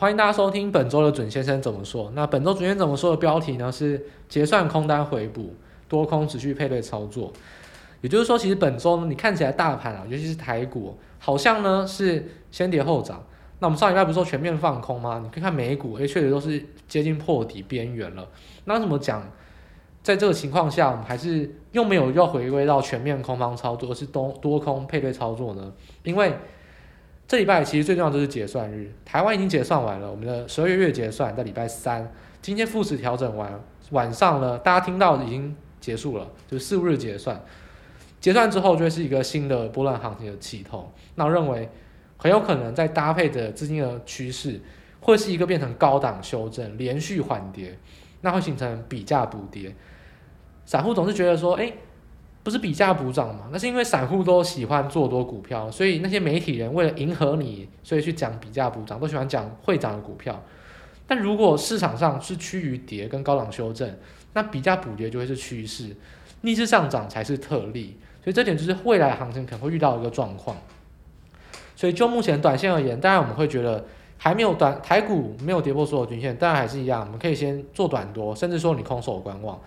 欢迎大家收听本周的准先生怎么说。那本周准先生怎么说的标题呢？是结算空单回补，多空持续配对操作。也就是说，其实本周呢，你看起来大盘啊，尤其是台股，好像呢是先跌后涨。那我们上礼拜不是说全面放空吗？你可以看美股，诶，确实都是接近破底边缘了。那怎么讲？在这个情况下，我们还是又没有要回归到全面空方操作，而是多多空配对操作呢？因为这礼拜其实最重要就是结算日，台湾已经结算完了，我们的十二月月结算在礼拜三，今天复时调整完，晚上呢，大家听到已经结束了，就是四五日结算，结算之后就会是一个新的波段行情的起头。那我认为很有可能在搭配的资金的趋势，会是一个变成高档修正，连续缓跌，那会形成比价补跌。散户总是觉得说，哎，不是比价补涨嘛？那是因为散户都喜欢做多股票，所以那些媒体人为了迎合你，所以去讲比价补涨，都喜欢讲会涨的股票。但如果市场上是趋于跌跟高档修正，那比价补跌就会是趋势，逆势上涨才是特例。所以这点就是未来行情可能会遇到一个状况。所以就目前短线而言，当然我们会觉得还没有短台股没有跌破所有均线，当然还是一样，我们可以先做短多，甚至说你空手观望。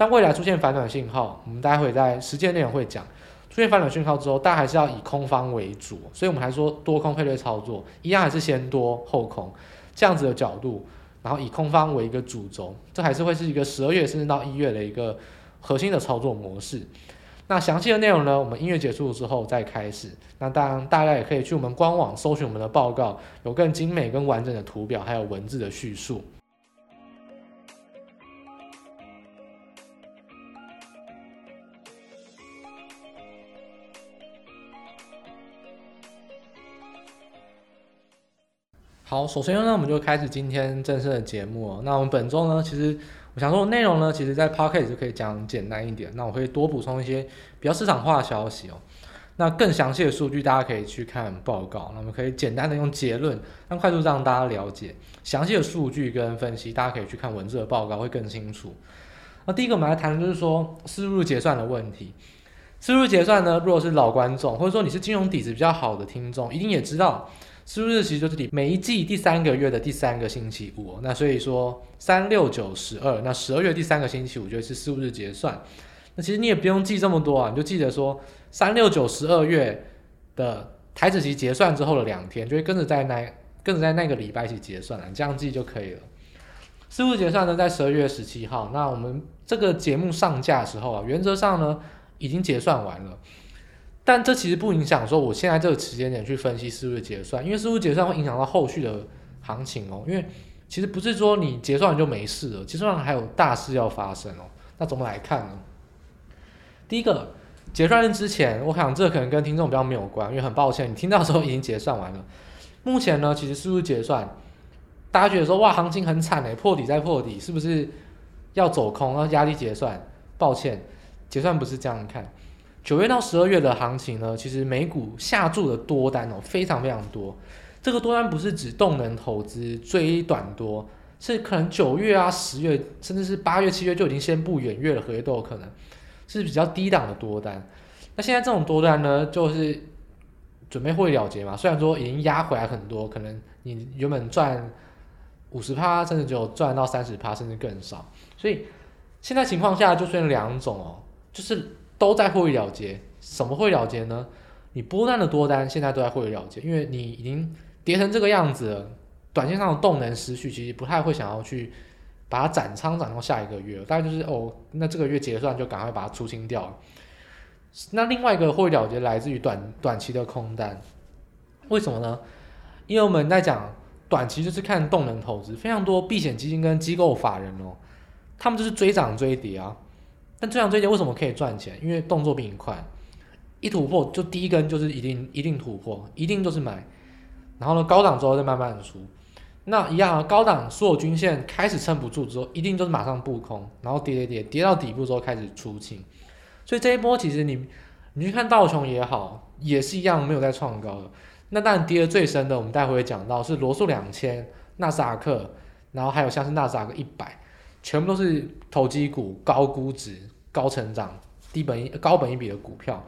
当未来出现反转信号，我们待会在实践内容会讲，出现反转信号之后，大家还是要以空方为主，所以我们还说多空配对操作，一样还是先多后空这样子的角度，然后以空方为一个主轴，这还是会是一个十二月甚至到一月的一个核心的操作模式。那详细的内容呢，我们音乐结束之后再开始。那当然大家也可以去我们官网搜寻我们的报告，有更精美、更完整的图表，还有文字的叙述。好，首先呢，我们就开始今天正式的节目。那我们本周呢，其实我想说的内容呢，其实在 Podcast 就可以讲简单一点。那我会多补充一些比较市场化的消息哦。那更详细的数据，大家可以去看报告。那我们可以简单的用结论，让快速让大家了解详细的数据跟分析，大家可以去看文字的报告会更清楚。那第一个我们来谈的就是说四日结算的问题。四日结算呢，如果是老观众，或者说你是金融底子比较好的听众，一定也知道。四日其实就是你每一季第三个月的第三个星期五，那所以说三六九十二，那十二月第三个星期五就是四日结算。那其实你也不用记这么多啊，你就记得说三六九十二月的台子期结算之后的两天，就会跟着在那跟着在那个礼拜一起结算了，你这样记就可以了。四日结算呢，在十二月十七号，那我们这个节目上架的时候啊，原则上呢已经结算完了。但这其实不影响说我现在这个时间点去分析是不是结算，因为是不是结算会影响到后续的行情哦。因为其实不是说你结算完就没事了，结算完还有大事要发生哦。那怎么来看呢？第一个，结算日之前，我想这可能跟听众比较没有关，因为很抱歉，你听到的时候已经结算完了。目前呢，其实是不是结算，大家觉得说哇，行情很惨哎，破底再破底，是不是要走空，要压低结算？抱歉，结算不是这样看。九月到十二月的行情呢，其实美股下注的多单哦，非常非常多。这个多单不是指动能投资追短多，是可能九月啊、十月，甚至是八月、七月就已经先布远月的合约都有可能，是比较低档的多单。那现在这种多单呢，就是准备会了结嘛。虽然说已经压回来很多，可能你原本赚五十趴，甚至只有赚到三十趴，甚至更少。所以现在情况下就出现两种哦，就是。都在获利了结，什么会了结呢？你波段的多单现在都在获利了结，因为你已经跌成这个样子了，短线上的动能失去，其实不太会想要去把它斩仓斩到下一个月，大概就是哦，那这个月结算就赶快把它出清掉了。那另外一个获利了结来自于短短期的空单，为什么呢？因为我们在讲短期就是看动能投资，非常多避险基金跟机构法人哦，他们就是追涨追跌啊。但这样追跌为什么可以赚钱？因为动作比你快，一突破就第一根就是一定一定突破，一定就是买，然后呢高档之后再慢慢的出，那一样啊，高档所有均线开始撑不住之后，一定就是马上布空，然后跌跌跌跌到底部之后开始出清，所以这一波其实你你去看道琼也好，也是一样没有再创高的。那当然跌的最深的，我们待会会讲到是罗素两千、纳斯达克，然后还有像是纳斯达克一百。全部都是投机股、高估值、高成长、低本、高本一比的股票。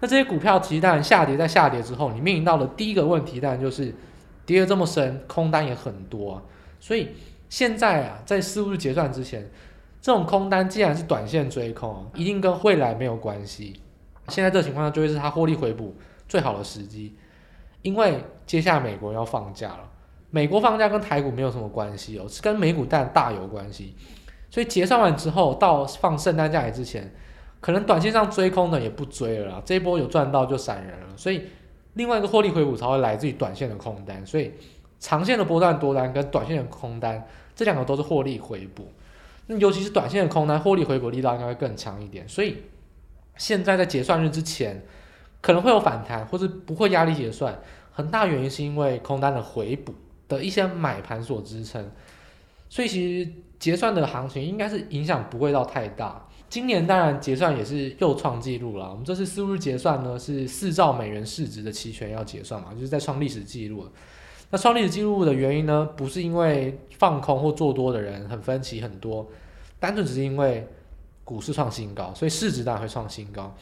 那这些股票其实当然下跌，在下跌之后，你面临到的第一个问题当然就是跌得这么深，空单也很多啊。所以现在啊，在四五日结算之前，这种空单既然是短线追空，一定跟未来没有关系。现在这个情况下，就会是它获利回补最好的时机，因为接下来美国要放假了。美国放假跟台股没有什么关系哦，是跟美股大大有关系。所以结算完之后，到放圣诞假期之前，可能短线上追空的也不追了啦，这一波有赚到就闪人了。所以另外一个获利回补才会来自于短线的空单。所以长线的波段多单跟短线的空单，这两个都是获利回补。那尤其是短线的空单，获利回补力道应该会更强一点。所以现在在结算日之前，可能会有反弹，或是不会压力结算，很大原因是因为空单的回补的一些买盘所支撑。所以其实结算的行情应该是影响不会到太大。今年当然结算也是又创纪录了。我们这次四日结算呢，是四兆美元市值的期权要结算嘛，就是在创历史纪录。那创历史记录的原因呢，不是因为放空或做多的人很分歧很多，单纯只是因为股市创新高，所以市值当然会创新高。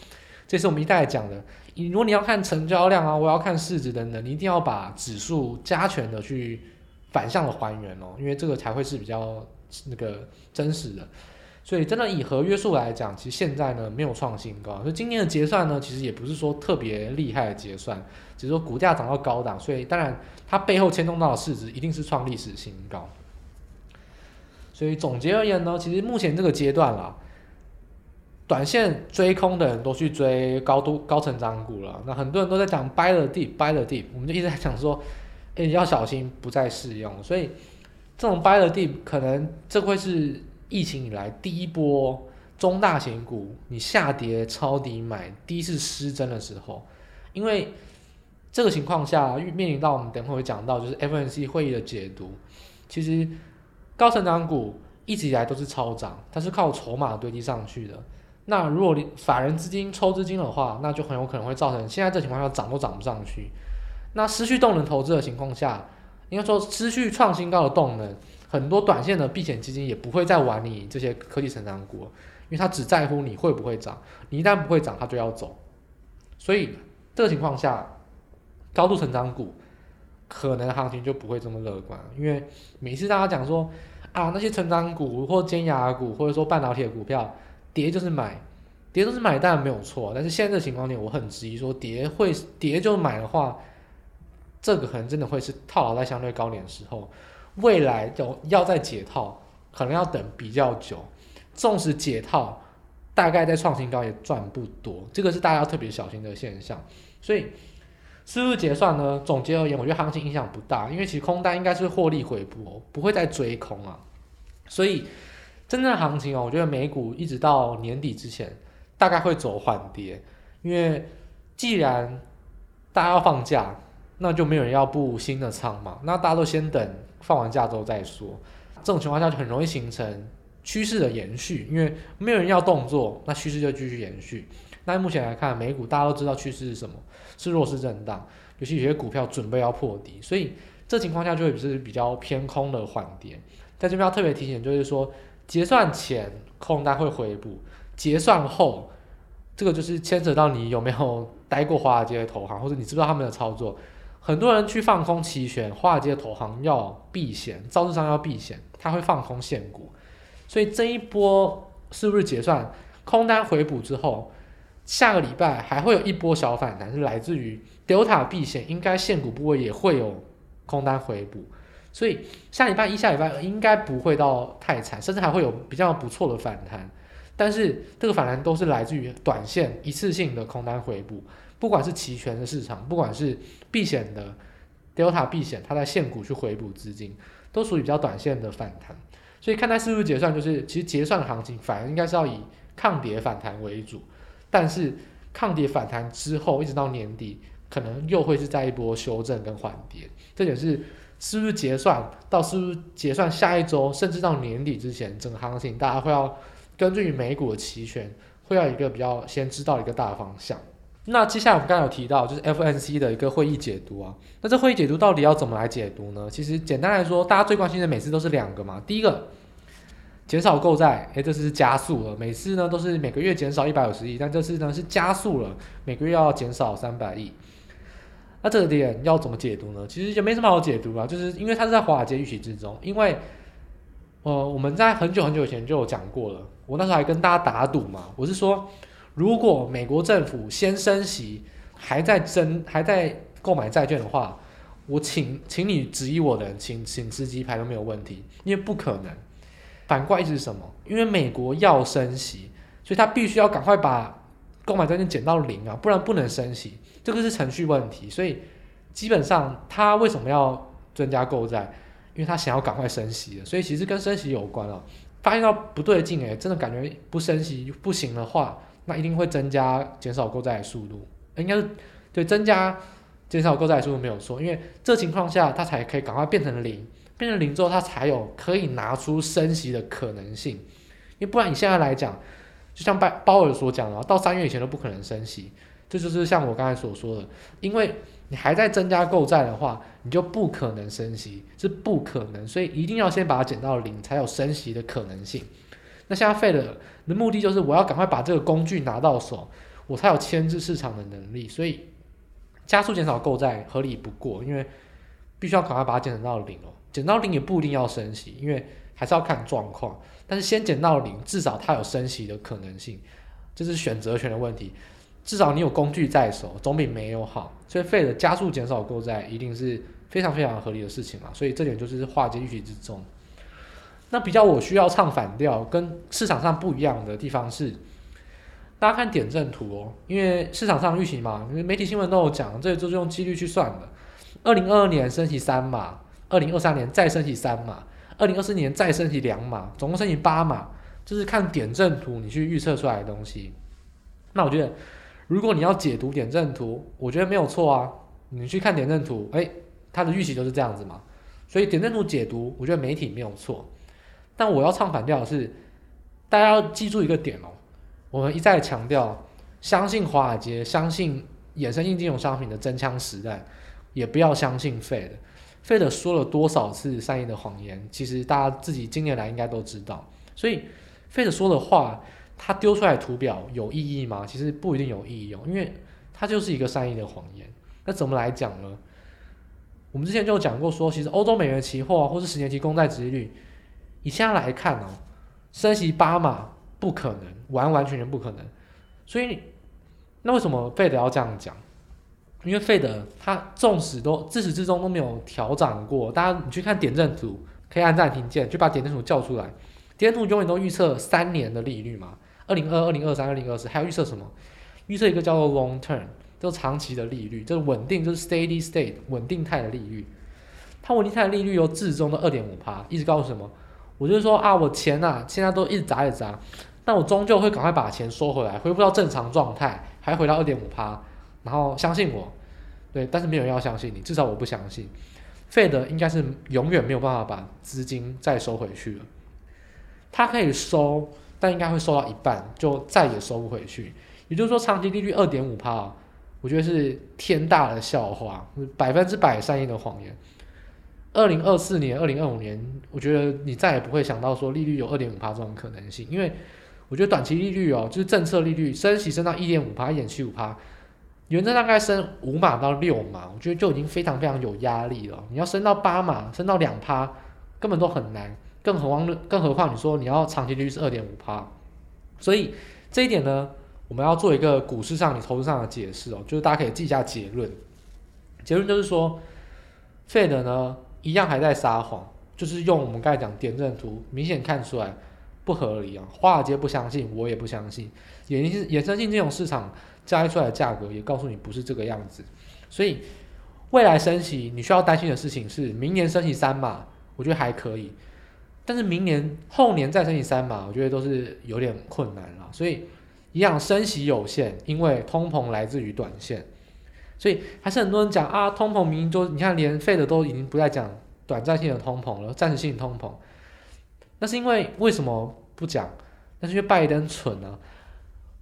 这是我们一再讲的。如果你要看成交量啊，我要看市值等等，你一定要把指数加权的去反向的还原哦，因为这个才会是比较那个真实的。所以真的以合约数来讲，其实现在呢没有创新高，所以今年的结算呢，其实也不是说特别厉害的结算，只是说股价涨到高档，所以当然它背后牵动到的市值一定是创历史新高。所以总结而言呢，其实目前这个阶段啦，短线追空的人都去追高度高成长股了，那很多人都在讲 buy the dip，buy the dip，我们就一直在讲说，哎，要小心不再适用，所以这种 buy the dip 可能这会是。疫情以来第一波中大型股，你下跌抄底买，第一次失真的时候，因为这个情况下面临到我们等会会讲到，就是 F N C 会议的解读。其实高成长股一直以来都是超涨，它是靠筹码堆积上去的。那如果法人资金抽资金的话，那就很有可能会造成现在这情况下涨都涨不上去。那失去动能投资的情况下，应该说失去创新高的动能。很多短线的避险基金也不会再玩你这些科技成长股，因为它只在乎你会不会涨，你一旦不会涨，它就要走。所以这个情况下，高度成长股可能行情就不会这么乐观，因为每次大家讲说啊，那些成长股或尖牙股或者说半导体的股票跌就是买，跌都是买，当然没有错。但是现在这个情况下，我很质疑说跌会跌就买的话，这个可能真的会是套牢在相对高点的时候。未来就要再解套，可能要等比较久。纵使解套，大概在创新高也赚不多，这个是大家要特别小心的现象。所以，四日结算呢，总结而言，我觉得行情影响不大，因为其实空单应该是获利回补，不会再追空啊。所以，真正的行情哦，我觉得美股一直到年底之前，大概会走缓跌，因为既然大家要放假，那就没有人要布新的仓嘛，那大家都先等。放完假之后再说，这种情况下就很容易形成趋势的延续，因为没有人要动作，那趋势就继续延续。那目前来看，美股大家都知道趋势是什么，是弱势震荡，尤其有些股票准备要破底，所以这情况下就会是比较偏空的缓跌。在这边要特别提醒，就是说结算前空单会回补，结算后这个就是牵扯到你有没有待过华尔街的投行，或者你知不知道他们的操作。很多人去放空期权，华尔街投行要避险，造市商要避险，他会放空现股，所以这一波是不是结算空单回补之后，下个礼拜还会有一波小反弹，是来自于 Delta 避险，应该现股部位也会有空单回补，所以下礼拜一、下礼拜应该不会到太惨，甚至还会有比较不错的反弹，但是这个反弹都是来自于短线一次性的空单回补。不管是期权的市场，不管是避险的 Delta 避险，它在现股去回补资金，都属于比较短线的反弹。所以看待四日结算，就是其实结算的行情反而应该是要以抗跌反弹为主。但是抗跌反弹之后，一直到年底，可能又会是在一波修正跟缓跌。这也是四日结算到四日结算下一周，甚至到年底之前，整个行情大家会要根据美股的期权，会要一个比较先知道一个大方向。那接下来我们刚才有提到，就是 FNC 的一个会议解读啊。那这会议解读到底要怎么来解读呢？其实简单来说，大家最关心的每次都是两个嘛。第一个，减少购债，哎，这次是加速了。每次呢都是每个月减少一百五十亿，但这次呢是加速了，每个月要减少三百亿。那这个点要怎么解读呢？其实就没什么好解读啊，就是因为它是在华尔街预期之中。因为，呃，我们在很久很久以前就有讲过了，我那时候还跟大家打赌嘛，我是说，如果美国政府先升息，还在增，还在购买债券的话，我请请你质疑我的，请请吃鸡排都没有问题，因为不可能。反过来是什么？因为美国要升息，所以他必须要赶快把购买债券减到零啊，不然不能升息。这个是程序问题，所以基本上他为什么要增加购债？因为他想要赶快升息，所以其实跟升息有关啊。发现到不对劲诶，真的感觉不升息不行的话，那一定会增加减少购债的速度，应该是对增加减少购债的速度没有错，因为这情况下它才可以赶快变成零，变成零之后它才有可以拿出升息的可能性，因为不然你现在来讲，就像鲍鲍尔所讲的，到三月以前都不可能升息。这就是像我刚才所说的，因为你还在增加购债的话，你就不可能升息，是不可能，所以一定要先把它减到零，才有升息的可能性。那现在废了的目的就是我要赶快把这个工具拿到手，我才有牵制市场的能力，所以加速减少购债合理不过，因为必须要赶快把它减到零哦，减到零也不一定要升息，因为还是要看状况，但是先减到零，至少它有升息的可能性，这是选择权的问题。至少你有工具在手，总比没有好。所以费的加速减少购债，一定是非常非常合理的事情嘛。所以这点就是化解预期之中。那比较我需要唱反调，跟市场上不一样的地方是，大家看点阵图哦，因为市场上预期嘛，因为媒体新闻都有讲，这就是用几率去算的。二零二二年升息三码，二零二三年再升息三码，二零二四年再升息两码，总共升息八码，就是看点阵图你去预测出来的东西。那我觉得。如果你要解读点阵图，我觉得没有错啊。你去看点阵图，诶，它的预期就是这样子嘛。所以点阵图解读，我觉得媒体没有错。但我要唱反调的是，大家要记住一个点哦。我们一再强调，相信华尔街，相信衍生性金融商品的真枪实弹，也不要相信 Fed。Fed 说了多少次善意的谎言，其实大家自己近年来应该都知道。所以 Fed 说的话。他丢出来图表有意义吗？其实不一定有意义哦，因为它就是一个善意的谎言。那怎么来讲呢？我们之前就讲过说，其实欧洲美元期货，或是十年期公债殖利率，以现在来看哦，升息八码不可能，完完全全不可能。所以，那为什么费德要这样讲？因为费德他纵使都自始至终都没有调涨过，大家你去看点阵图，可以按暂停键，就把点阵图叫出来。点阵图永远都预测三年的利率嘛。二零二、二零二三、二零二四，还要预测什么？预测一个叫做 long term，就长期的利率，就是稳定，就是 steady state，稳定态的利率。它稳定态的利率由至终的二点五趴，一直告诉什么？我就说啊，我钱啊，现在都一砸一砸，但我终究会赶快把钱收回来，恢复到正常状态，还回到二点五趴，然后相信我，对，但是没有人要相信你，至少我不相信。Fed 应该是永远没有办法把资金再收回去了，它可以收。但应该会收到一半，就再也收不回去。也就是说，长期利率二点五趴，我觉得是天大的笑话，百分之百善意的谎言。二零二四年、二零二五年，我觉得你再也不会想到说利率有二点五趴这种可能性，因为我觉得短期利率哦，就是政策利率升息升到一点五趴、一点七五趴，原则大概升五码到六码，我觉得就已经非常非常有压力了。你要升到八码、升到两趴，根本都很难。更何况，更何况你说你要长期利率是二点五趴，所以这一点呢，我们要做一个股市上你投资上的解释哦，就是大家可以记一下结论。结论就是说，Fed 呢一样还在撒谎，就是用我们刚才讲点阵图，明显看出来不合理啊。华尔街不相信，我也不相信，衍生衍生性这种市场交易出来的价格也告诉你不是这个样子。所以未来升息你需要担心的事情是，明年升息三码，我觉得还可以。但是明年后年再升息三码，我觉得都是有点困难了。所以一样升息有限，因为通膨来自于短线，所以还是很多人讲啊，通膨明明就你看连费的都已经不再讲短暂性的通膨了，暂时性通膨。那是因为为什么不讲？那是因为拜登蠢啊，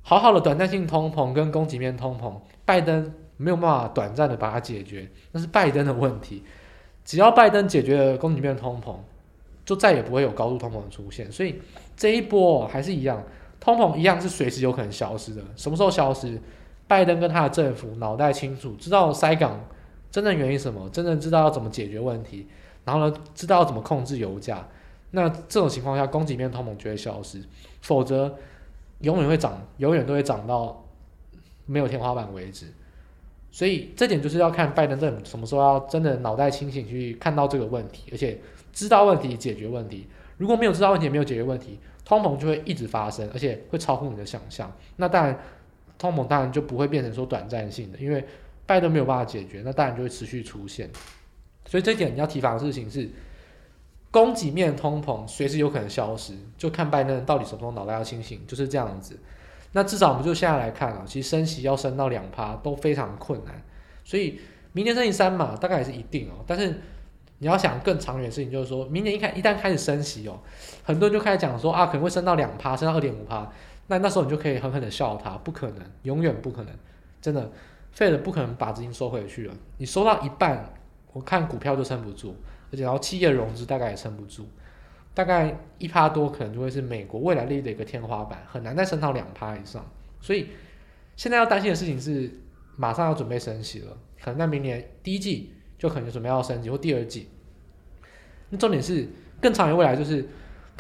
好好的短暂性通膨跟供给面通膨，拜登没有办法短暂的把它解决，那是拜登的问题。只要拜登解决了供给面通膨。就再也不会有高度通膨的出现，所以这一波还是一样，通膨一样是随时有可能消失的。什么时候消失？拜登跟他的政府脑袋清楚，知道塞港真正原因什么，真正知道要怎么解决问题，然后呢，知道要怎么控制油价，那这种情况下，供给面通膨就会消失，否则永远会涨，永远都会涨到没有天花板为止。所以这点就是要看拜登政府什么时候要真的脑袋清醒去看到这个问题，而且知道问题解决问题。如果没有知道问题，没有解决问题，通膨就会一直发生，而且会超乎你的想象。那当然，通膨当然就不会变成说短暂性的，因为拜登没有办法解决，那当然就会持续出现。所以这一点你要提防的事情是，供给面通膨随时有可能消失，就看拜登到底什么时候脑袋要清醒，就是这样子。那至少我们就现在来看啊，其实升息要升到两趴都非常困难，所以明年升息三嘛大概也是一定哦，但是。你要想更长远的事情，就是说明年一开一旦开始升息哦，很多人就开始讲说啊，可能会升到两趴，升到二点五趴，那那时候你就可以狠狠的笑他，不可能，永远不可能，真的，Fed 不可能把资金收回去了。你收到一半，我看股票就撑不住，而且然后企业融资大概也撑不住，大概一趴多可能就会是美国未来利率的一个天花板，很难再升到两趴以上。所以现在要担心的事情是，马上要准备升息了，可能在明年第一季。就可能准备要升级或第二季，那重点是更长远未来，就是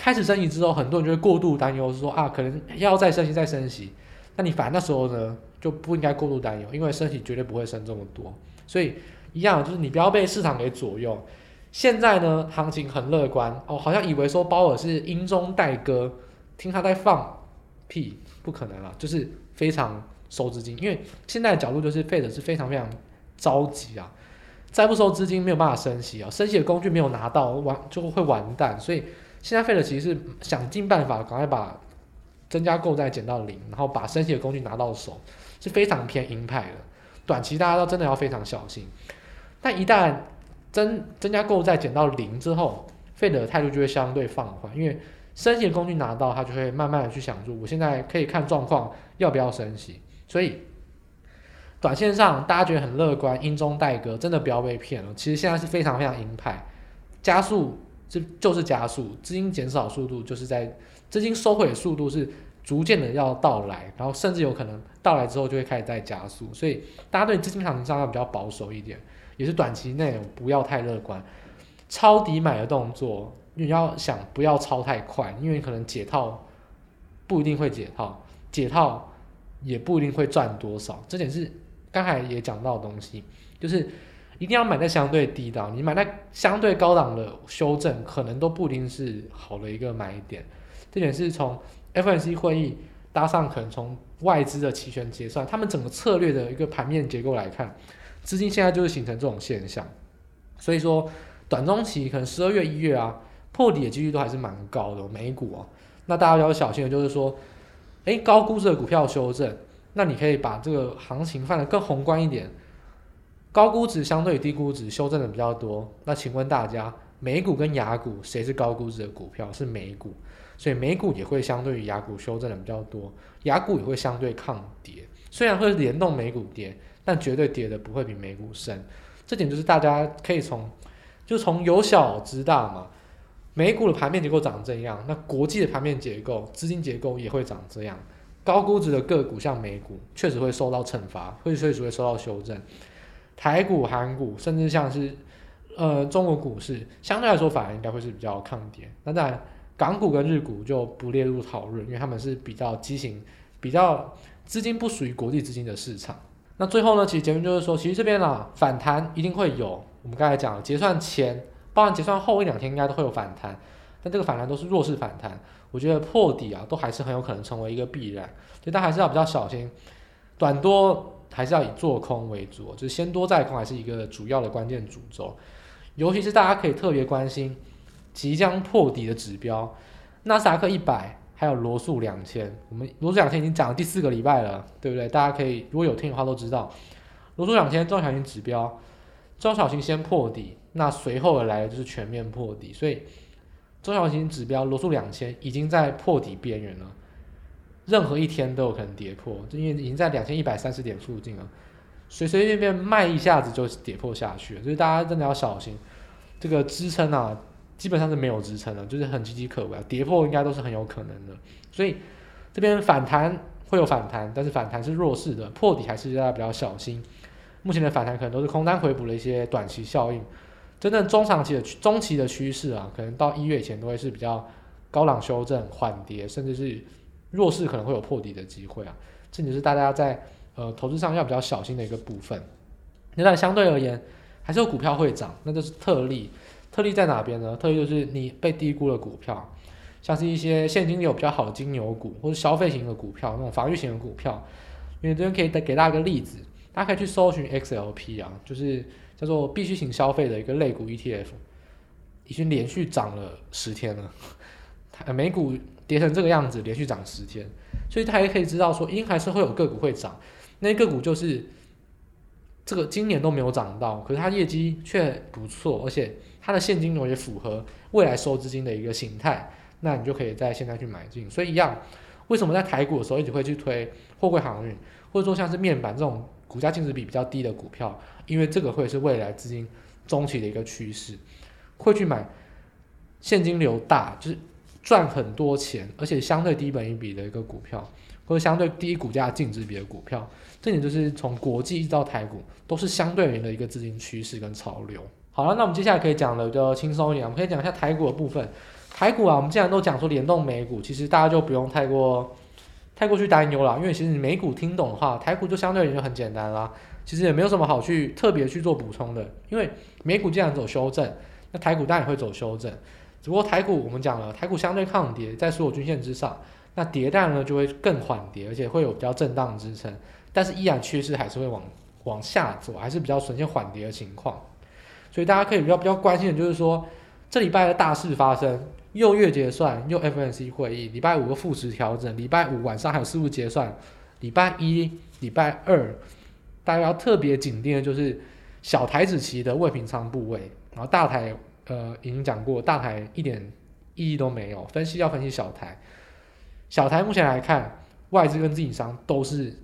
开始升级之后，很多人就会过度担忧，说啊，可能要再升息再升息。那你反正那时候呢，就不应该过度担忧，因为升息绝对不会升这么多。所以一样，就是你不要被市场给左右。现在呢，行情很乐观哦，好像以为说鲍尔是阴中带歌，听他在放屁，不可能了，就是非常收资金，因为现在的角度就是 Fed 是非常非常着急啊。再不收资金，没有办法升息啊！升息的工具没有拿到，完就会完蛋。所以现在费的其实是想尽办法，赶快把增加购债减到零，然后把升息的工具拿到手，是非常偏鹰派的。短期大家都真的要非常小心。但一旦增增加购债减到零之后，费的态度就会相对放缓，因为升息的工具拿到，他就会慢慢的去想住，我现在可以看状况要不要升息。所以。短线上大家觉得很乐观，阴中带鸽，真的不要被骗了。其实现在是非常非常鹰派，加速这就是加速，资金减少速度就是在资金收回的速度是逐渐的要到来，然后甚至有可能到来之后就会开始在加速。所以大家对资金行情上要比较保守一点，也是短期内不要太乐观。抄底买的动作，你要想不要抄太快，因为可能解套不一定会解套，解套也不一定会赚多少，这点是。刚才也讲到的东西，就是一定要买在相对低档，你买在相对高档的修正，可能都不一定是好的一个买点。这点是从 F N C 会议搭上，可能从外资的期权结算，他们整个策略的一个盘面结构来看，资金现在就是形成这种现象。所以说，短中期可能十二月、一月啊，破底的几率都还是蛮高的，美股啊。那大家要小心的就是说，哎，高估值的股票修正。那你可以把这个行情放得更宏观一点，高估值相对于低估值修正的比较多。那请问大家，美股跟雅股谁是高估值的股票？是美股，所以美股也会相对于雅股修正的比较多，雅股也会相对抗跌。虽然会联动美股跌，但绝对跌的不会比美股深。这点就是大家可以从，就从由小知大嘛。美股的盘面结构长这样，那国际的盘面结构、资金结构也会长这样。高估值的个股，像美股，确实会受到惩罚，会确实会受到修正。台股、韩股，甚至像是呃中国股市，相对来说反而应该会是比较抗跌。那当然，港股跟日股就不列入讨论，因为他们是比较畸形，比较资金不属于国际资金的市场。那最后呢，其实结论就是说，其实这边啦反弹一定会有。我们刚才讲了，结算前，包含结算后一两天应该都会有反弹，但这个反弹都是弱势反弹。我觉得破底啊，都还是很有可能成为一个必然，所以大家还是要比较小心，短多还是要以做空为主，就是先多再空还是一个主要的关键主轴，尤其是大家可以特别关心即将破底的指标，纳斯达克一百还有罗素两千，我们罗素两千已经涨了第四个礼拜了，对不对？大家可以如果有听的话都知道，罗素两千中小型指标，中小型先破底，那随后而来的就是全面破底，所以。中小型指标罗素两千已经在破底边缘了，任何一天都有可能跌破，就因为已经在两千一百三十点附近了，随随便便卖一下子就跌破下去了，所以大家真的要小心，这个支撑啊，基本上是没有支撑的，就是很岌岌可危啊，跌破应该都是很有可能的，所以这边反弹会有反弹，但是反弹是弱势的，破底还是大家比较小心。目前的反弹可能都是空单回补的一些短期效应，真正中长期的中期的趋势啊，可能到一月前都会是比较高档修正、缓跌，甚至是弱势可能会有破底的机会啊，这也是大家在呃投资上要比较小心的一个部分。那但相对而言，还是有股票会涨，那就是特例。特例在哪边呢？特例就是你被低估的股票，像是一些现金流比较好的金牛股，或者消费型的股票，那种防御型的股票。因为这边可以给给大家一个例子，大家可以去搜寻 XLP 啊，就是叫做必需型消费的一个类股 ETF，已经连续涨了十天了，美股跌成这个样子，连续涨十天，所以大家可以知道说，应该还是会有个股会涨，那个股就是这个今年都没有涨到，可是它业绩却不错，而且它的现金流也符合未来收资金的一个形态，那你就可以在现在去买进。所以一样，为什么在台股的时候一直会去推货柜航运？或者说像是面板这种股价净值比比较低的股票，因为这个会是未来资金中期的一个趋势，会去买现金流大，就是赚很多钱，而且相对低本益比的一个股票，或者相对低股价净值比的股票，这点就是从国际一直到台股都是相对应的一个资金趋势跟潮流。好了，那我们接下来可以讲的就轻松一点，我们可以讲一下台股的部分。台股啊，我们既然都讲说联动美股，其实大家就不用太过。太过去担忧了，因为其实你美股听懂的话，台股就相对而言就很简单啦。其实也没有什么好去特别去做补充的，因为美股既然走修正，那台股当然也会走修正。只不过台股我们讲了，台股相对抗跌，在所有均线之上，那跌弹呢就会更缓跌，而且会有比较震荡支撑，但是依然趋势还是会往往下走，还是比较呈现缓跌的情况。所以大家可以比较比较关心的就是说，这礼拜的大事发生。又月结算，又 FNC 会议，礼拜五个复时调整，礼拜五晚上还有事务结算，礼拜一、礼拜二，大家要特别紧盯的就是小台子期的未平仓部位，然后大台呃已经讲过，大台一点意义都没有，分析要分析小台，小台目前来看，外资跟自营商都是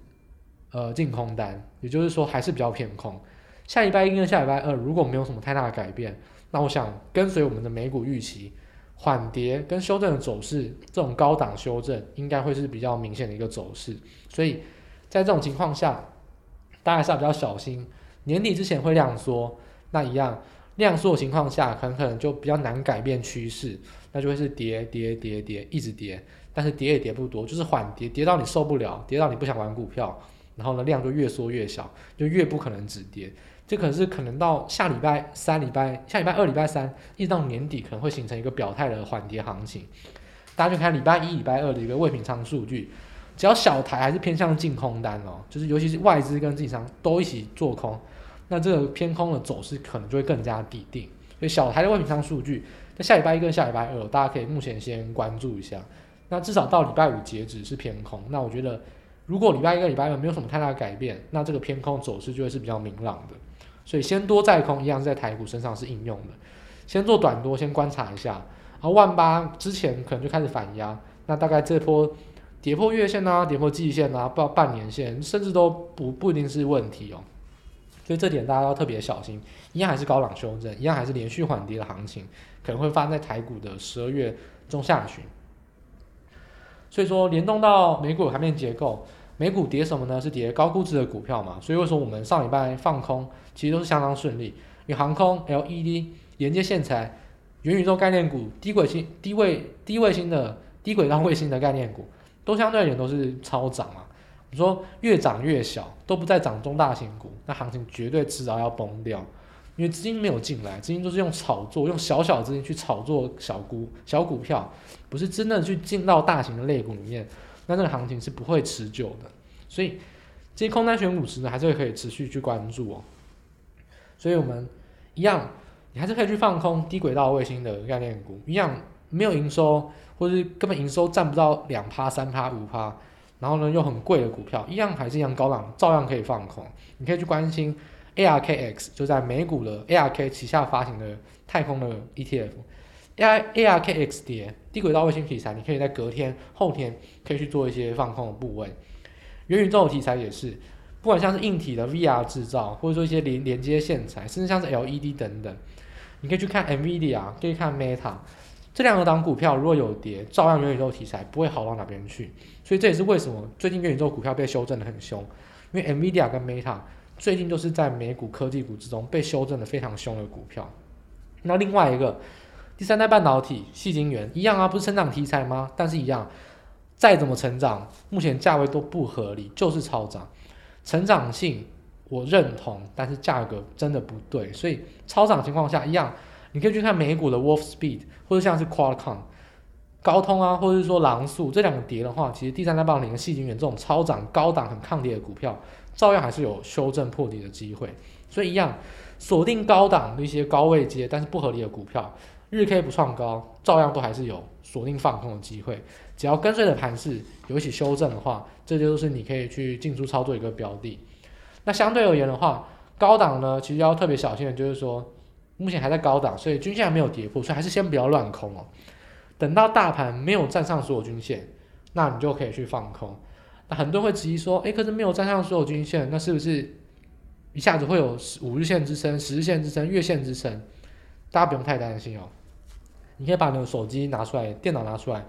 呃净空单，也就是说还是比较偏空，下礼拜一跟下礼拜二如果没有什么太大的改变，那我想跟随我们的美股预期。缓跌跟修正的走势，这种高档修正应该会是比较明显的一个走势，所以在这种情况下，大家还是要比较小心。年底之前会量缩，那一样量缩的情况下，很可能就比较难改变趋势，那就会是跌跌跌跌一直跌，但是跌也跌不多，就是缓跌，跌到你受不了，跌到你不想玩股票，然后呢量就越缩越小，就越不可能止跌。这可是可能到下礼拜三、礼拜下礼拜二、礼拜三，一直到年底，可能会形成一个表态的缓跌行情。大家就看礼拜一、礼拜二的一个未平仓数据，只要小台还是偏向净空单哦，就是尤其是外资跟自营商都一起做空，那这个偏空的走势可能就会更加底定。所以小台的未平仓数据，在下礼拜一跟下礼拜二，大家可以目前先关注一下。那至少到礼拜五截止是偏空，那我觉得如果礼拜一跟礼拜二没有什么太大的改变，那这个偏空走势就会是比较明朗的。所以先多再空一样在台股身上是应用的，先做短多，先观察一下，然后万八之前可能就开始反压，那大概这波跌破月线啊，跌破季线啊，到半年线，甚至都不不一定是问题哦。所以这点大家要特别小心，一样还是高档修正，一样还是连续缓跌的行情，可能会发生在台股的十二月中下旬。所以说联动到美股盘面结构。美股跌什么呢？是跌高估值的股票嘛，所以为什么我们上礼拜放空，其实都是相当顺利。因为航空、LED、连接线材、元宇宙概念股、低轨星、低位、低卫星的低轨道卫星的概念股，都相对而言都是超涨啊。你说越涨越小，都不再涨中大型股，那行情绝对迟早要崩掉。因为资金没有进来，资金都是用炒作，用小小资金去炒作小股小股票，不是真的去进到大型的类股里面。那这个行情是不会持久的，所以这些空单选股池呢，还是可以持续去关注哦。所以我们一样，你还是可以去放空低轨道卫星的概念股，一样没有营收，或是根本营收占不到两趴、三趴、五趴，然后呢又很贵的股票，一样还是一样高档，照样可以放空。你可以去关心 ARKX，就在美股的 ARK 旗下发行的太空的 ETF。A A R K X 跌低轨道卫星题材，你可以在隔天、后天可以去做一些放空的部位。元宇宙的题材也是，不管像是硬体的 V R 制造，或者说一些连连接线材，甚至像是 L E D 等等，你可以去看 NVIDIA，可以看 Meta 这两个档股票，如果有跌，照样元宇宙题材不会好到哪边去。所以这也是为什么最近元宇宙股票被修正的很凶，因为 NVIDIA 跟 Meta 最近就是在美股科技股之中被修正的非常凶的股票。那另外一个第三代半导体矽晶圆一样啊，不是成长题材吗？但是一样，再怎么成长，目前价位都不合理，就是超涨。成长性我认同，但是价格真的不对，所以超涨情况下一样，你可以去看美股的 Wolfspeed 或者像是 Qualcomm。高通啊，或者是说狼速这两个跌的话，其实第三代半导体跟矽晶圆这种超涨、高档、很抗跌的股票，照样还是有修正破底的机会。所以一样锁定高档的一些高位阶但是不合理的股票，日 K 不创高，照样都还是有锁定放空的机会。只要跟随着盘势有一起修正的话，这就是你可以去进出操作一个标的。那相对而言的话，高档呢，其实要特别小心的就是说，目前还在高档，所以均线还没有跌破，所以还是先不要乱空哦。等到大盘没有站上所有均线，那你就可以去放空。那很多人会质疑说，诶，可是没有站上所有均线，那是不是一下子会有五日线支撑、十日线支撑、月线支撑？大家不用太担心哦。你可以把你的手机拿出来，电脑拿出来，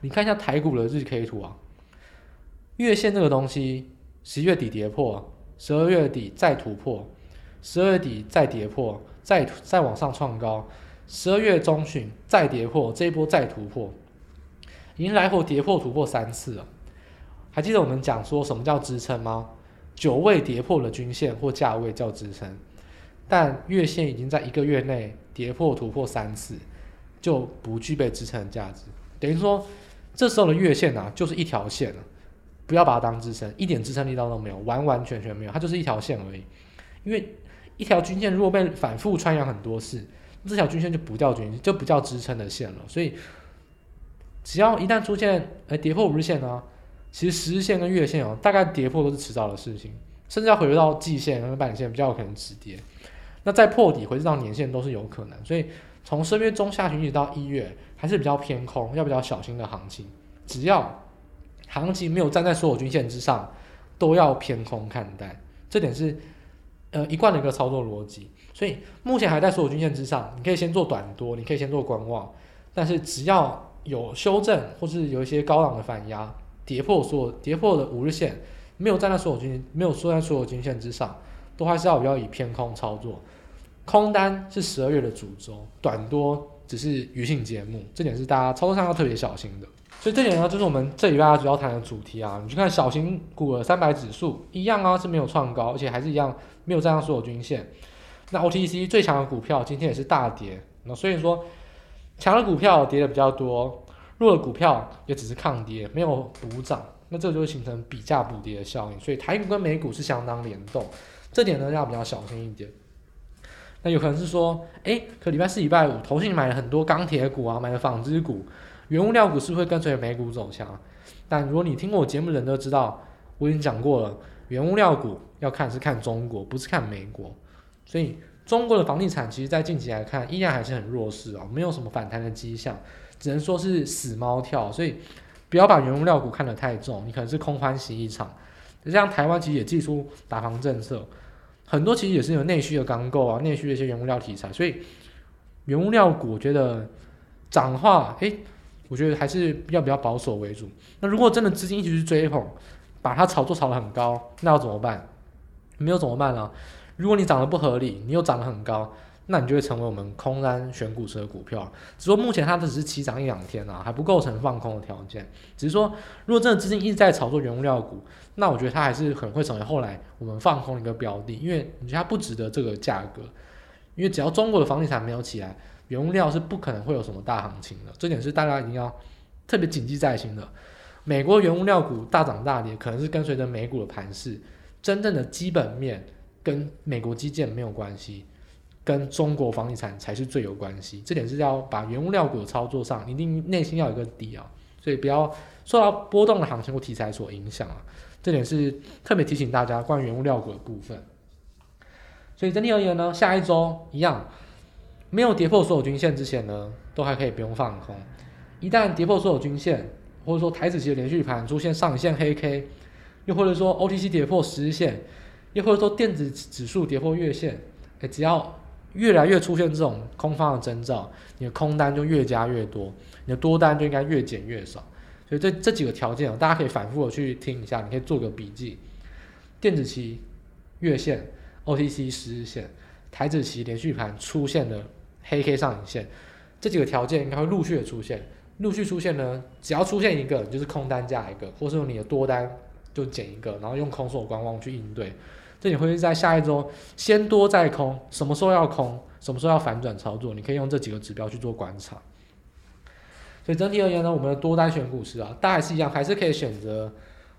你看一下台股的日 K 图啊。月线这个东西，十月底跌破，十二月底再突破，十二月底再跌破，再再往上创高。十二月中旬再跌破，这一波再突破，已经来回跌破突破三次了。还记得我们讲说什么叫支撑吗？久未跌破的均线或价位叫支撑，但月线已经在一个月内跌破突破三次，就不具备支撑的价值。等于说，这时候的月线啊，就是一条线了，不要把它当支撑，一点支撑力道都没有，完完全全没有，它就是一条线而已。因为一条均线如果被反复穿阳很多次。这条均线就不叫均线，就不叫支撑的线了。所以，只要一旦出现哎跌破五日线呢，其实十日线跟月线哦，大概跌破都是迟早的事情，甚至要回到季线跟半年线比较有可能止跌。那再破底回到年线都是有可能。所以从十月中下旬一直到一月，还是比较偏空，要比较小心的行情。只要行情没有站在所有均线之上，都要偏空看待。这点是呃一贯的一个操作逻辑。所以目前还在所有均线之上，你可以先做短多，你可以先做观望，但是只要有修正或是有一些高档的反压，跌破所有跌破的五日线，没有站在所有均没有缩在所有均线之上，都还是要比较以偏空操作。空单是十二月的主轴，短多只是余兴节目，这点是大家操作上要特别小心的。所以这点呢，就是我们这礼拜主要谈的主题啊。你去看小型股的三百指数一样啊，是没有创高，而且还是一样没有站上所有均线。那 OTC 最强的股票今天也是大跌，那所以说强的股票跌的比较多，弱的股票也只是抗跌，没有补涨，那这就会形成比价补跌的效应，所以台股跟美股是相当联动，这点呢要比较小心一点。那有可能是说，哎，可礼拜四、礼拜五，投信买了很多钢铁股啊，买了纺织股、原物料股，是不是会跟随美股走强？但如果你听过我节目的人都知道，我已经讲过了，原物料股要看是看中国，不是看美国。所以中国的房地产其实，在近期来看，依然还是很弱势啊，没有什么反弹的迹象，只能说是死猫跳。所以不要把原物料股看得太重，你可能是空欢喜一场。像台湾其实也祭出打房政策，很多其实也是有内需的钢构啊，内需的一些原物料题材。所以原物料股我觉得涨的话，诶，我觉得还是要比较保守为主。那如果真的资金一直去追捧，把它炒作炒得很高，那要怎么办？没有怎么办呢？如果你涨得不合理，你又涨得很高，那你就会成为我们空单选股池的股票。只说目前它只是起涨一两天啊，还不构成放空的条件。只是说，如果真的资金一直在炒作原物料股，那我觉得它还是很会成为后来我们放空的一个标的，因为你觉得它不值得这个价格。因为只要中国的房地产没有起来，原物料是不可能会有什么大行情的。这点是大家一定要特别谨记在心的。美国原物料股大涨大跌，可能是跟随着美股的盘势，真正的基本面。跟美国基建没有关系，跟中国房地产才是最有关系。这点是要把原物料股的操作上，一定内心要有一个底啊，所以不要受到波动的行情或题材所影响啊。这点是特别提醒大家关于原物料股的部分。所以整体而言呢，下一周一样，没有跌破所有均线之前呢，都还可以不用放空。一旦跌破所有均线，或者说台指期的连续盘出现上影线黑 K，又或者说 OTC 跌破十日线。又或者说电子指数跌破月线，诶，只要越来越出现这种空方的征兆，你的空单就越加越多，你的多单就应该越减越少。所以这这几个条件大家可以反复的去听一下，你可以做个笔记。电子期月线、OTC 十日线、台指期连续盘出现的黑 K 上影线，这几个条件应该会陆续的出现。陆续出现呢，只要出现一个，就是空单价一个，或是用你的多单就减一个，然后用空手观望去应对。这你会在下一周先多再空，什么时候要空，什么时候要反转操作，你可以用这几个指标去做观察。所以整体而言呢，我们的多单选股池啊，大家还是一样，还是可以选择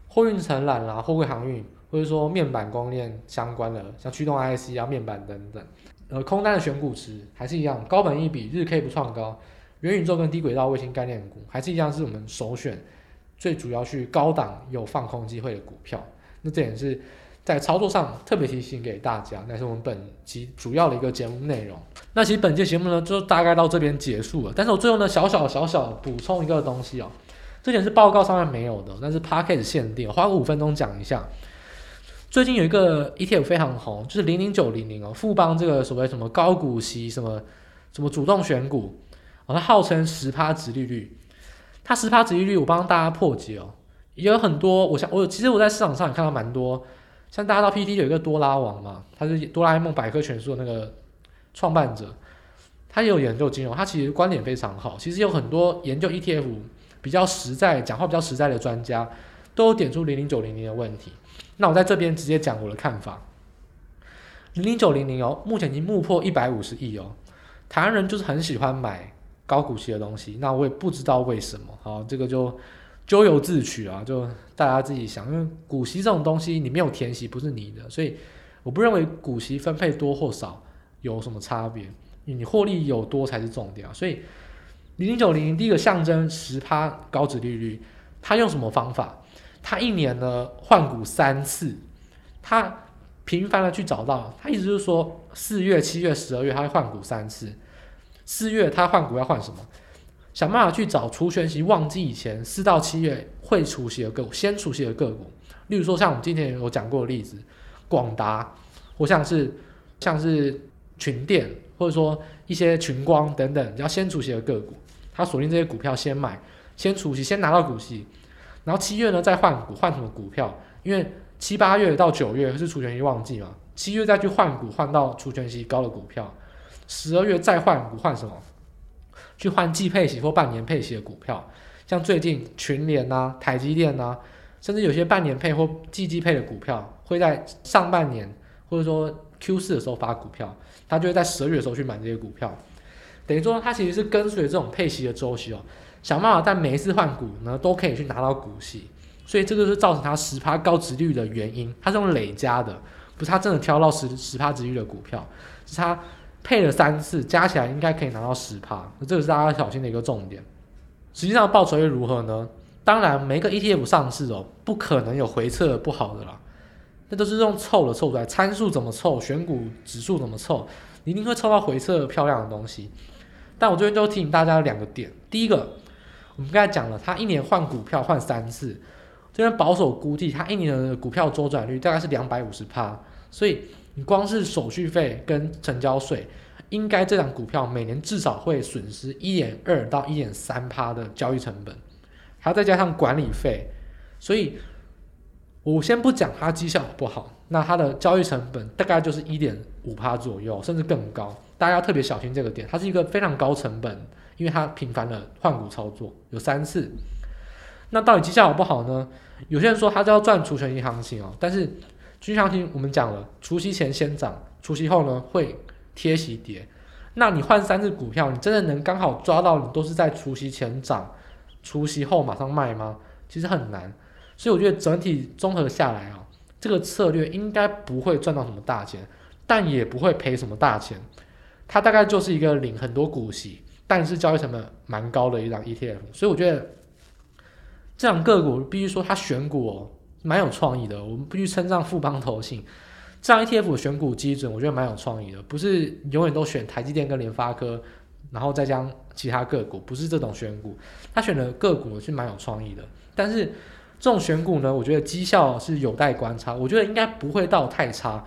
货运承揽啦、货柜航运，或者说面板供应链相关的，像驱动 IC 啊、面板等等。呃，空单的选股池还是一样，高本一比、日 K 不创高。元宇宙跟低轨道卫星概念股还是一样，是我们首选，最主要去高档有放空机会的股票。那这也是在操作上特别提醒给大家，那是我们本期主要的一个节目内容。那其实本期节目呢，就大概到这边结束了。但是我最后呢，小小小小补充一个东西哦，这点是报告上面没有的，但是 package 限定，花个五分钟讲一下。最近有一个 ETF 非常红，就是零零九零零哦，富邦这个所谓什么高股息什么什么主动选股。哦，它号称十趴殖利率，它十趴殖利率，我帮大家破解哦，也有很多，我想我其实我在市场上也看到蛮多，像大家到 PT 有一个多拉王嘛，他是哆啦 A 梦百科全书的那个创办者，他也有研究金融，他其实观点非常好，其实有很多研究 ETF 比较实在、讲话比较实在的专家，都有点出零零九零零的问题，那我在这边直接讲我的看法，零零九零零哦，目前已经目破一百五十亿哦，台湾人就是很喜欢买。高股息的东西，那我也不知道为什么，好，这个就咎由自取啊，就大家自己想。因为股息这种东西，你没有填息不是你的，所以我不认为股息分配多或少有什么差别，你获利有多才是重点啊。所以零零九零零第一个象征十趴高值利率，它用什么方法？它一年呢换股三次，它频繁的去找到，它意思就是说四月、七月、十二月，它会换股三次。四月他换股要换什么？想办法去找除权息旺季以前四到七月会除息的个股，先除息的个股，例如说像我们今天有讲过的例子，广达，或像是像是群电，或者说一些群光等等，你要先除息的个股，他锁定这些股票先买，先除息，先拿到股息，然后七月呢再换股，换什么股票？因为七八月到九月是除权息旺季嘛，七月再去换股，换到除权息高的股票。十二月再换股换什么？去换季配息或半年配息的股票，像最近群联啊、台积电啊，甚至有些半年配或季季配的股票，会在上半年或者说 Q 四的时候发股票，他就会在十二月的时候去买这些股票。等于说，他其实是跟随这种配息的周期哦，想办法在每一次换股呢都可以去拿到股息，所以这个是造成他十趴高值率的原因。它是用累加的，不是他真的挑到十十趴值率的股票，是他。配了三次，加起来应该可以拿到十趴，那这个是大家要小心的一个重点。实际上报酬率如何呢？当然，每个 ETF 上市哦，不可能有回撤不好的啦，那都是用凑的凑出来，参数怎么凑，选股指数怎么凑，你一定会凑到回测漂亮的东西。但我这边就提醒大家两个点：第一个，我们刚才讲了，他一年换股票换三次，这边保守估计，他一年的股票周转率大概是两百五十趴，所以。你光是手续费跟成交税，应该这档股票每年至少会损失一点二到一点三趴的交易成本，还要再加上管理费，所以我先不讲它绩效好不好，那它的交易成本大概就是一点五趴左右，甚至更高，大家要特别小心这个点，它是一个非常高成本，因为它频繁的换股操作有三次，那到底绩效好不好呢？有些人说它就要赚除权银行情哦，但是。就像听我们讲了，除夕前先涨，除夕后呢会贴息跌。那你换三只股票，你真的能刚好抓到你都是在除夕前涨，除夕后马上卖吗？其实很难。所以我觉得整体综合下来啊，这个策略应该不会赚到什么大钱，但也不会赔什么大钱。它大概就是一个领很多股息，但是交易成本蛮高的一张 ETF。所以我觉得这档个股必须说它选股哦。蛮有创意的，我们不去称赞富邦投信这样 ETF 选股基准，我觉得蛮有创意的，不是永远都选台积电跟联发科，然后再将其他个股，不是这种选股，他选的个股是蛮有创意的，但是这种选股呢，我觉得绩效是有待观察，我觉得应该不会到太差，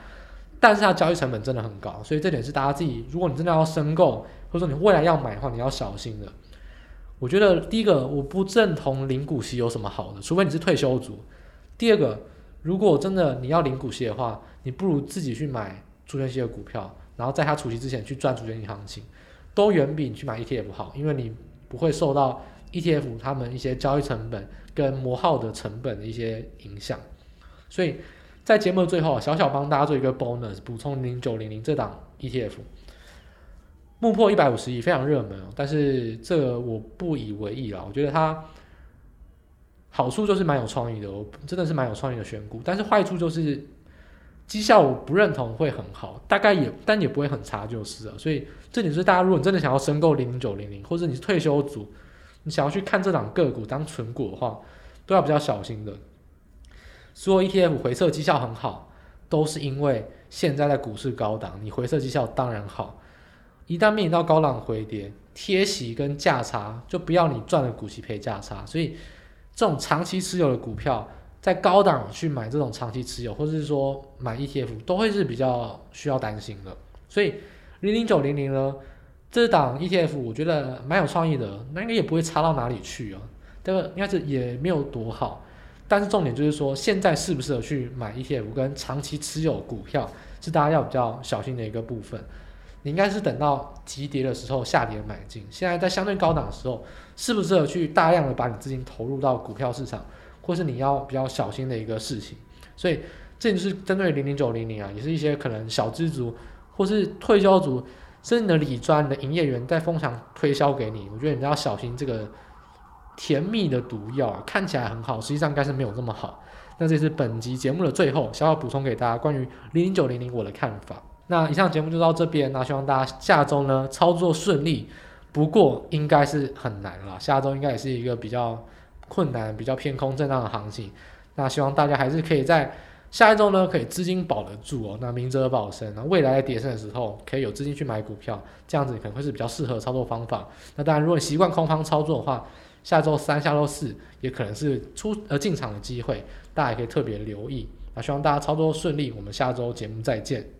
但是它交易成本真的很高，所以这点是大家自己，如果你真的要申购，或者说你未来要买的话，你要小心的。我觉得第一个，我不认同零股息有什么好的，除非你是退休族。第二个，如果真的你要领股息的话，你不如自己去买除权息的股票，然后在它除息之前去赚除权息行情，都远比你去买 ETF 好，因为你不会受到 ETF 他们一些交易成本跟磨耗的成本的一些影响。所以在节目的最后，小小帮大家做一个 bonus，补充零九零零这档 ETF，目破一百五十亿，非常热门，但是这个我不以为意啦，我觉得它。好处就是蛮有创意的，我真的是蛮有创意的选股，但是坏处就是绩效我不认同会很好，大概也但也不会很差就是了。所以这点是大家如果你真的想要申购零零九零零，或者你是退休族，你想要去看这档个股当存股的话，都要比较小心的。所有 ETF 回撤绩效很好，都是因为现在的股市高档，你回撤绩效当然好。一旦面临到高档回跌，贴息跟价差就不要你赚了股息赔价差，所以。这种长期持有的股票，在高档去买这种长期持有，或者是说买 ETF，都会是比较需要担心的。所以零零九零零呢，这档 ETF 我觉得蛮有创意的，那应该也不会差到哪里去啊。这个应该是也没有多好，但是重点就是说，现在适不适合去买 ETF 跟长期持有股票，是大家要比较小心的一个部分。你应该是等到急跌的时候下跌买进，现在在相对高档的时候，适不适合去大量的把你资金投入到股票市场，或是你要比较小心的一个事情。所以这就是针对零零九零零啊，也是一些可能小资族或是退休族，甚至你的理专、的营业员在疯狂推销给你，我觉得你要小心这个甜蜜的毒药啊，看起来很好，实际上应该是没有那么好。那这是本集节目的最后，小小补充给大家关于零零九零零我的看法。那以上节目就到这边，那希望大家下周呢操作顺利，不过应该是很难了，下周应该也是一个比较困难、比较偏空震荡的行情。那希望大家还是可以在下一周呢可以资金保得住哦，那明哲保身，那未来在跌升的时候可以有资金去买股票，这样子可能会是比较适合操作方法。那当然，如果你习惯空方操作的话，下周三、下周四也可能是出呃进场的机会，大家也可以特别留意。那希望大家操作顺利，我们下周节目再见。